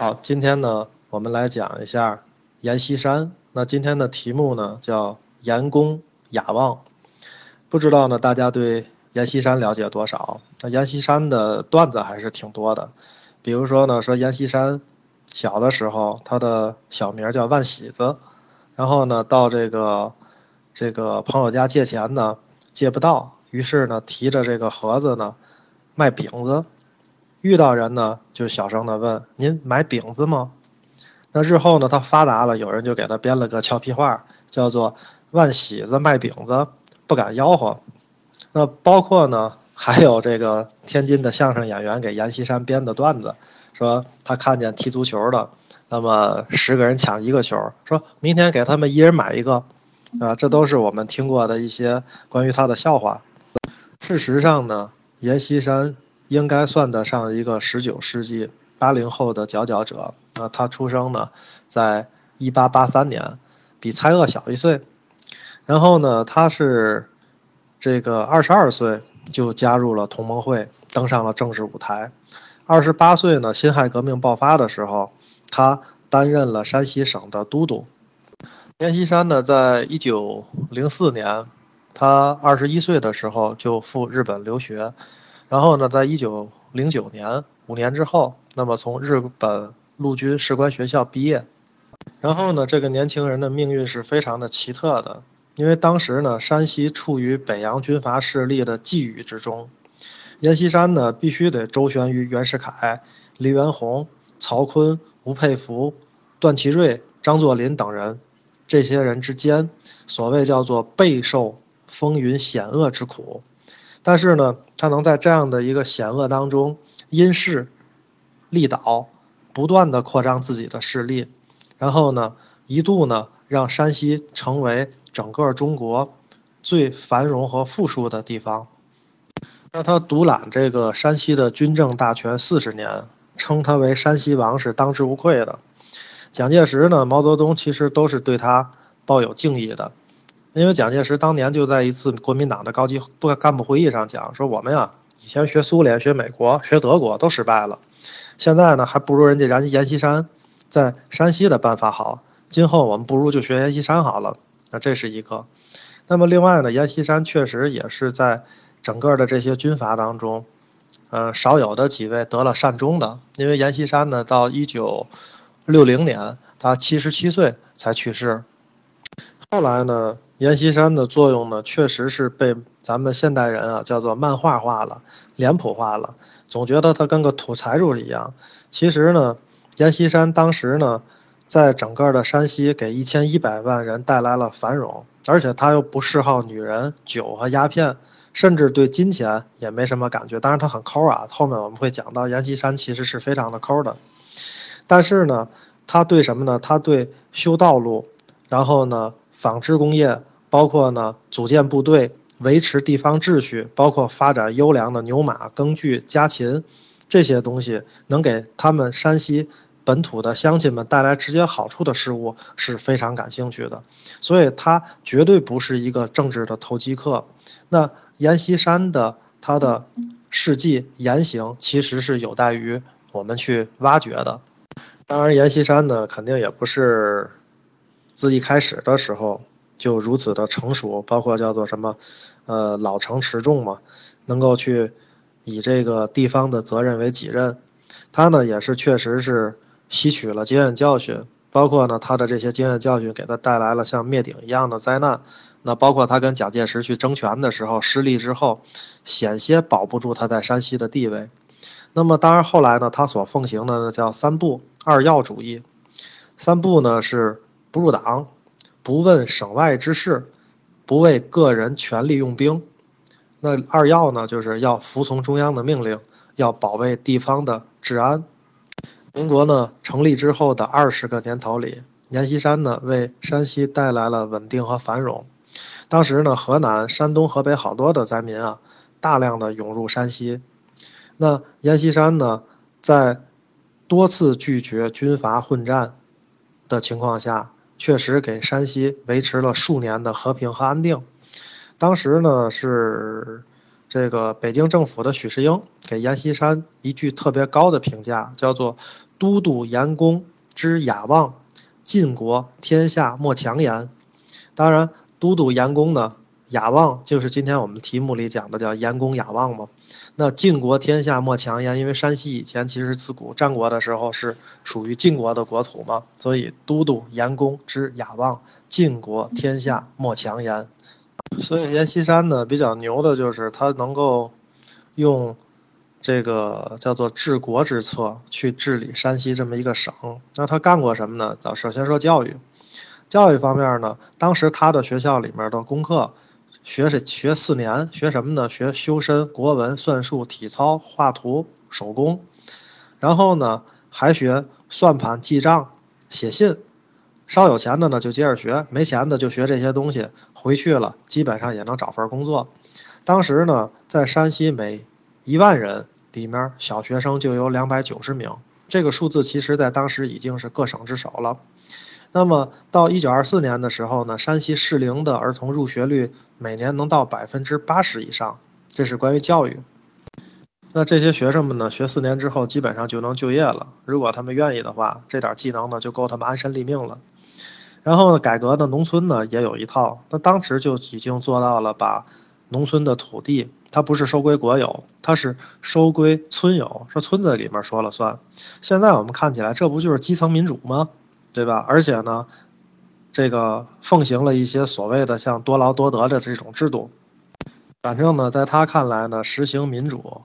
好，今天呢，我们来讲一下阎锡山。那今天的题目呢，叫阎公雅望。不知道呢，大家对阎锡山了解多少？那阎锡山的段子还是挺多的。比如说呢，说阎锡山小的时候，他的小名叫万喜子，然后呢，到这个这个朋友家借钱呢，借不到，于是呢，提着这个盒子呢，卖饼子。遇到人呢，就小声的问：“您买饼子吗？”那日后呢，他发达了，有人就给他编了个俏皮话，叫做“万喜子卖饼子，不敢吆喝”。那包括呢，还有这个天津的相声演员给阎锡山编的段子，说他看见踢足球的，那么十个人抢一个球，说明天给他们一人买一个，啊，这都是我们听过的一些关于他的笑话。事实上呢，阎锡山。应该算得上一个十九世纪八零后的佼佼者。那，他出生呢，在一八八三年，比蔡锷小一岁。然后呢，他是这个二十二岁就加入了同盟会，登上了政治舞台。二十八岁呢，辛亥革命爆发的时候，他担任了山西省的都督。阎锡山呢，在一九零四年，他二十一岁的时候就赴日本留学。然后呢，在一九零九年，五年之后，那么从日本陆军士官学校毕业。然后呢，这个年轻人的命运是非常的奇特的，因为当时呢，山西处于北洋军阀势力的觊觎之中，阎锡山呢必须得周旋于袁世凯、黎元洪、曹锟、吴佩孚、段祺瑞、张作霖等人这些人之间，所谓叫做备受风云险恶之苦。但是呢，他能在这样的一个险恶当中因势利导，不断的扩张自己的势力，然后呢，一度呢让山西成为整个中国最繁荣和富庶的地方。那他独揽这个山西的军政大权四十年，称他为山西王是当之无愧的。蒋介石呢，毛泽东其实都是对他抱有敬意的。因为蒋介石当年就在一次国民党的高级部干部会议上讲说：“我们呀，以前学苏联、学美国、学德国都失败了，现在呢还不如人家阎阎锡山在山西的办法好。今后我们不如就学阎锡山好了。”那这是一个。那么另外呢，阎锡山确实也是在整个的这些军阀当中，呃，少有的几位得了善终的。因为阎锡山呢，到一九六零年，他七十七岁才去世。后来呢？阎锡山的作用呢，确实是被咱们现代人啊叫做漫画化了、脸谱化了，总觉得他跟个土财主一样。其实呢，阎锡山当时呢，在整个的山西给一千一百万人带来了繁荣，而且他又不嗜好女人、酒和鸦片，甚至对金钱也没什么感觉。当然他很抠啊，后面我们会讲到阎锡山其实是非常的抠的。但是呢，他对什么呢？他对修道路，然后呢，纺织工业。包括呢，组建部队，维持地方秩序，包括发展优良的牛马、耕具、家禽，这些东西能给他们山西本土的乡亲们带来直接好处的事物是非常感兴趣的，所以他绝对不是一个政治的投机客。那阎锡山的他的事迹言行，其实是有待于我们去挖掘的。当然，阎锡山呢，肯定也不是自一开始的时候。就如此的成熟，包括叫做什么，呃，老成持重嘛，能够去以这个地方的责任为己任。他呢也是确实是吸取了经验教训，包括呢他的这些经验教训给他带来了像灭顶一样的灾难。那包括他跟蒋介石去争权的时候失利之后，险些保不住他在山西的地位。那么当然后来呢，他所奉行的呢叫三不二要主义。三不呢是不入党。不问省外之事，不为个人权力用兵。那二要呢，就是要服从中央的命令，要保卫地方的治安。民国呢成立之后的二十个年头里，阎锡山呢为山西带来了稳定和繁荣。当时呢，河南、山东、河北好多的灾民啊，大量的涌入山西。那阎锡山呢，在多次拒绝军阀混战的情况下。确实给山西维持了数年的和平和安定。当时呢是这个北京政府的许世英给阎锡山一句特别高的评价，叫做“都督阎公之雅望，晋国天下莫强言”。当然，都督阎公呢，雅望就是今天我们题目里讲的叫阎公雅望嘛。那晋国天下莫强焉，因为山西以前其实自古战国的时候是属于晋国的国土嘛，所以都督阎公之雅望，晋国天下莫强焉。所以阎锡山呢比较牛的就是他能够用这个叫做治国之策去治理山西这么一个省。那他干过什么呢？咱首先说教育，教育方面呢，当时他的学校里面的功课学是学四年，学什么呢？学修身、国文、算术、体操、画图、手工，然后呢还学算盘、记账、写信。稍有钱的呢，就接着学；没钱的就学这些东西。回去了，基本上也能找份工作。当时呢，在山西每一万人里面，小学生就有两百九十名。这个数字其实在当时已经是各省之首了。那么到一九二四年的时候呢，山西适龄的儿童入学率每年能到百分之八十以上。这是关于教育。那这些学生们呢，学四年之后基本上就能就业了。如果他们愿意的话，这点技能呢，就够他们安身立命了。然后呢，改革的农村呢也有一套，那当时就已经做到了把农村的土地，它不是收归国有，它是收归村有，说村子里面说了算。现在我们看起来，这不就是基层民主吗？对吧？而且呢，这个奉行了一些所谓的像多劳多得的这种制度。反正呢，在他看来呢，实行民主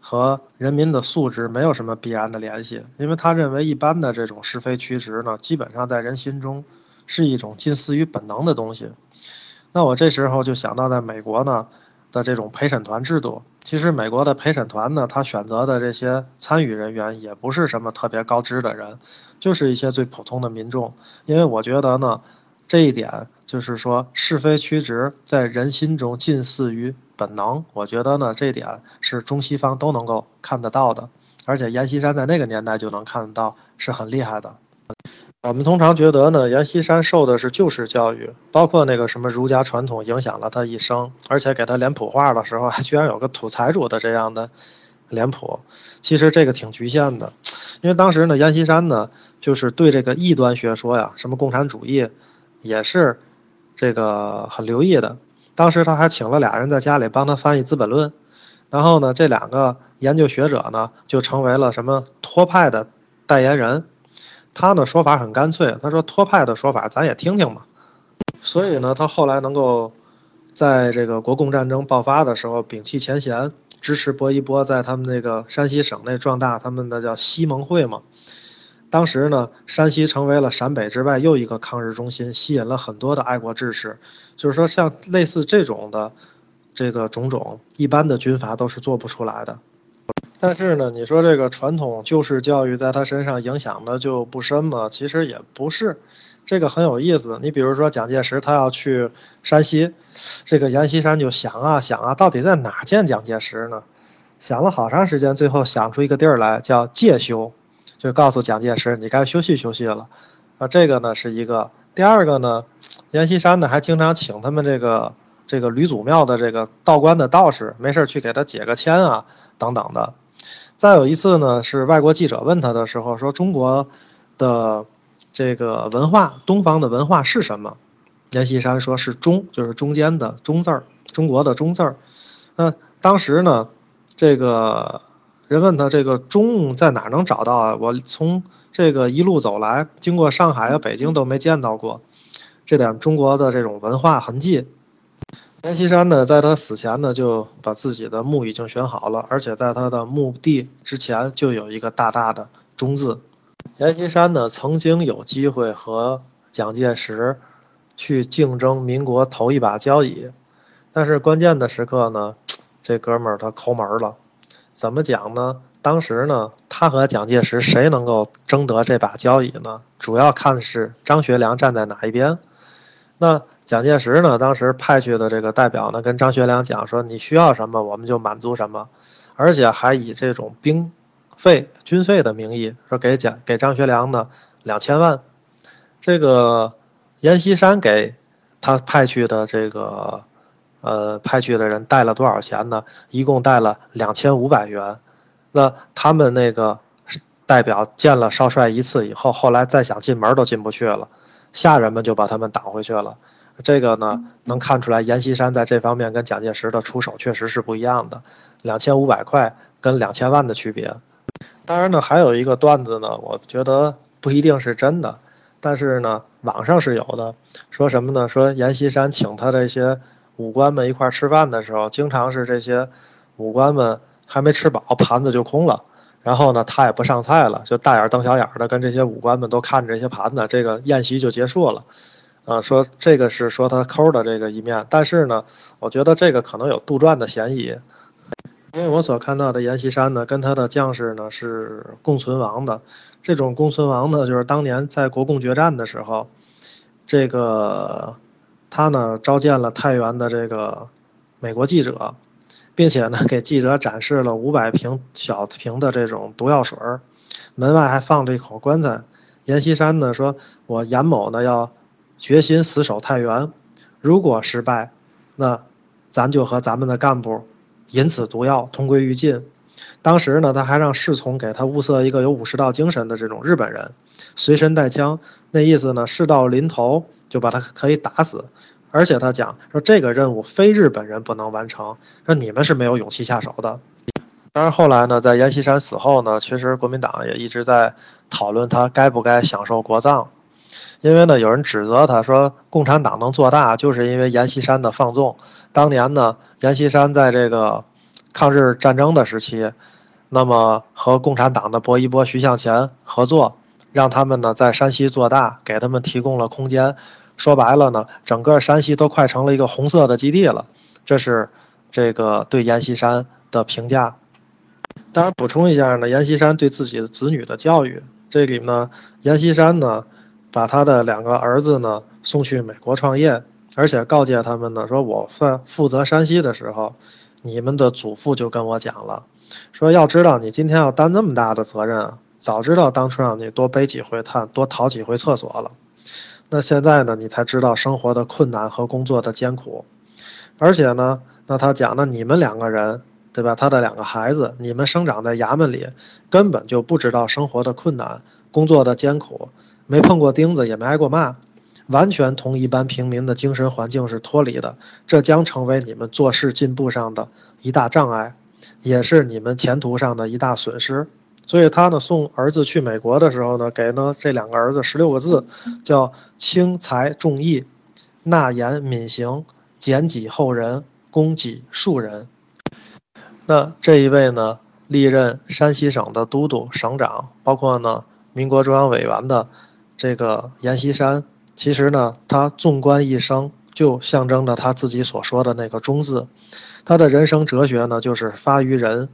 和人民的素质没有什么必然的联系，因为他认为一般的这种是非曲直呢，基本上在人心中。是一种近似于本能的东西，那我这时候就想到，在美国呢的这种陪审团制度，其实美国的陪审团呢，他选择的这些参与人员也不是什么特别高知的人，就是一些最普通的民众。因为我觉得呢，这一点就是说是非曲直在人心中近似于本能。我觉得呢，这一点是中西方都能够看得到的，而且阎锡山在那个年代就能看得到，是很厉害的。我们通常觉得呢，阎锡山受的是旧式教育，包括那个什么儒家传统影响了他一生，而且给他脸谱画的时候，还居然有个土财主的这样的脸谱。其实这个挺局限的，因为当时呢，阎锡山呢就是对这个异端学说呀，什么共产主义，也是这个很留意的。当时他还请了俩人在家里帮他翻译《资本论》，然后呢，这两个研究学者呢就成为了什么托派的代言人。他的说法很干脆，他说托派的说法咱也听听嘛。所以呢，他后来能够在这个国共战争爆发的时候摒弃前嫌，支持薄一波在他们那个山西省内壮大他们的叫西盟会嘛。当时呢，山西成为了陕北之外又一个抗日中心，吸引了很多的爱国志士。就是说，像类似这种的这个种种，一般的军阀都是做不出来的。但是呢，你说这个传统旧式教育在他身上影响的就不深吗？其实也不是，这个很有意思。你比如说蒋介石他要去山西，这个阎锡山就想啊想啊，到底在哪见蒋介石呢？想了好长时间，最后想出一个地儿来，叫介休，就告诉蒋介石你该休息休息了。啊，这个呢是一个。第二个呢，阎锡山呢还经常请他们这个这个吕祖庙的这个道观的道士，没事去给他解个签啊等等的。再有一次呢，是外国记者问他的时候说：“中国的这个文化，东方的文化是什么？”阎锡山说是“中”，就是中间的“中”字儿，中国的“中”字儿。那当时呢，这个人问他：“这个‘中’在哪能找到啊？我从这个一路走来，经过上海啊、北京都没见到过这点中国的这种文化痕迹。”阎锡山呢，在他死前呢，就把自己的墓已经选好了，而且在他的墓地之前就有一个大大的“忠”字。阎锡山呢，曾经有机会和蒋介石去竞争民国头一把交椅，但是关键的时刻呢，这哥们儿他抠门了。怎么讲呢？当时呢，他和蒋介石谁能够争得这把交椅呢？主要看是张学良站在哪一边。那。蒋介石呢，当时派去的这个代表呢，跟张学良讲说：“你需要什么，我们就满足什么，而且还以这种兵费、军费的名义，说给蒋给张学良呢两千万。这个阎锡山给他派去的这个呃，派去的人带了多少钱呢？一共带了两千五百元。那他们那个代表见了少帅一次以后，后来再想进门都进不去了，下人们就把他们打回去了。这个呢，能看出来阎锡山在这方面跟蒋介石的出手确实是不一样的。两千五百块跟两千万的区别。当然呢，还有一个段子呢，我觉得不一定是真的，但是呢，网上是有的。说什么呢？说阎锡山请他这些武官们一块吃饭的时候，经常是这些武官们还没吃饱，盘子就空了。然后呢，他也不上菜了，就大眼瞪小眼的跟这些武官们都看着这些盘子，这个宴席就结束了。啊，说这个是说他抠的这个一面，但是呢，我觉得这个可能有杜撰的嫌疑，因为我所看到的阎锡山呢，跟他的将士呢是共存亡的。这种共存亡呢，就是当年在国共决战的时候，这个他呢召见了太原的这个美国记者，并且呢给记者展示了五百瓶小瓶的这种毒药水儿，门外还放着一口棺材。阎锡山呢说：“我阎某呢要。”决心死守太原，如果失败，那咱就和咱们的干部饮此毒药，同归于尽。当时呢，他还让侍从给他物色一个有武士道精神的这种日本人，随身带枪，那意思呢，事到临头就把他可以打死。而且他讲说，这个任务非日本人不能完成，说你们是没有勇气下手的。当然后来呢，在阎锡山死后呢，其实国民党也一直在讨论他该不该享受国葬。因为呢，有人指责他说，共产党能做大，就是因为阎锡山的放纵。当年呢，阎锡山在这个抗日战争的时期，那么和共产党的薄一波、徐向前合作，让他们呢在山西做大，给他们提供了空间。说白了呢，整个山西都快成了一个红色的基地了。这是这个对阎锡山的评价。当然，补充一下呢，阎锡山对自己的子女的教育，这里呢，阎锡山呢。把他的两个儿子呢送去美国创业，而且告诫他们呢，说我负负责山西的时候，你们的祖父就跟我讲了，说要知道你今天要担那么大的责任啊，早知道当初让你多背几回炭，多逃几回厕所了。那现在呢，你才知道生活的困难和工作的艰苦，而且呢，那他讲呢，你们两个人，对吧？他的两个孩子，你们生长在衙门里，根本就不知道生活的困难，工作的艰苦。没碰过钉子，也没挨过骂，完全同一般平民的精神环境是脱离的，这将成为你们做事进步上的一大障碍，也是你们前途上的一大损失。所以他呢送儿子去美国的时候呢，给呢这两个儿子十六个字，叫轻财重义，纳言敏行，俭己厚人，供给庶人。那这一位呢，历任山西省的都督、省长，包括呢民国中央委员的。这个阎锡山，其实呢，他纵观一生，就象征着他自己所说的那个“忠”字。他的人生哲学呢，就是发于仁，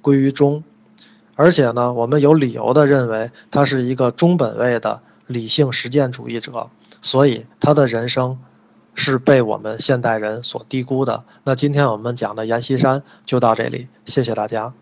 归于忠。而且呢，我们有理由的认为他是一个中本位的理性实践主义者。所以他的人生是被我们现代人所低估的。那今天我们讲的阎锡山就到这里，谢谢大家。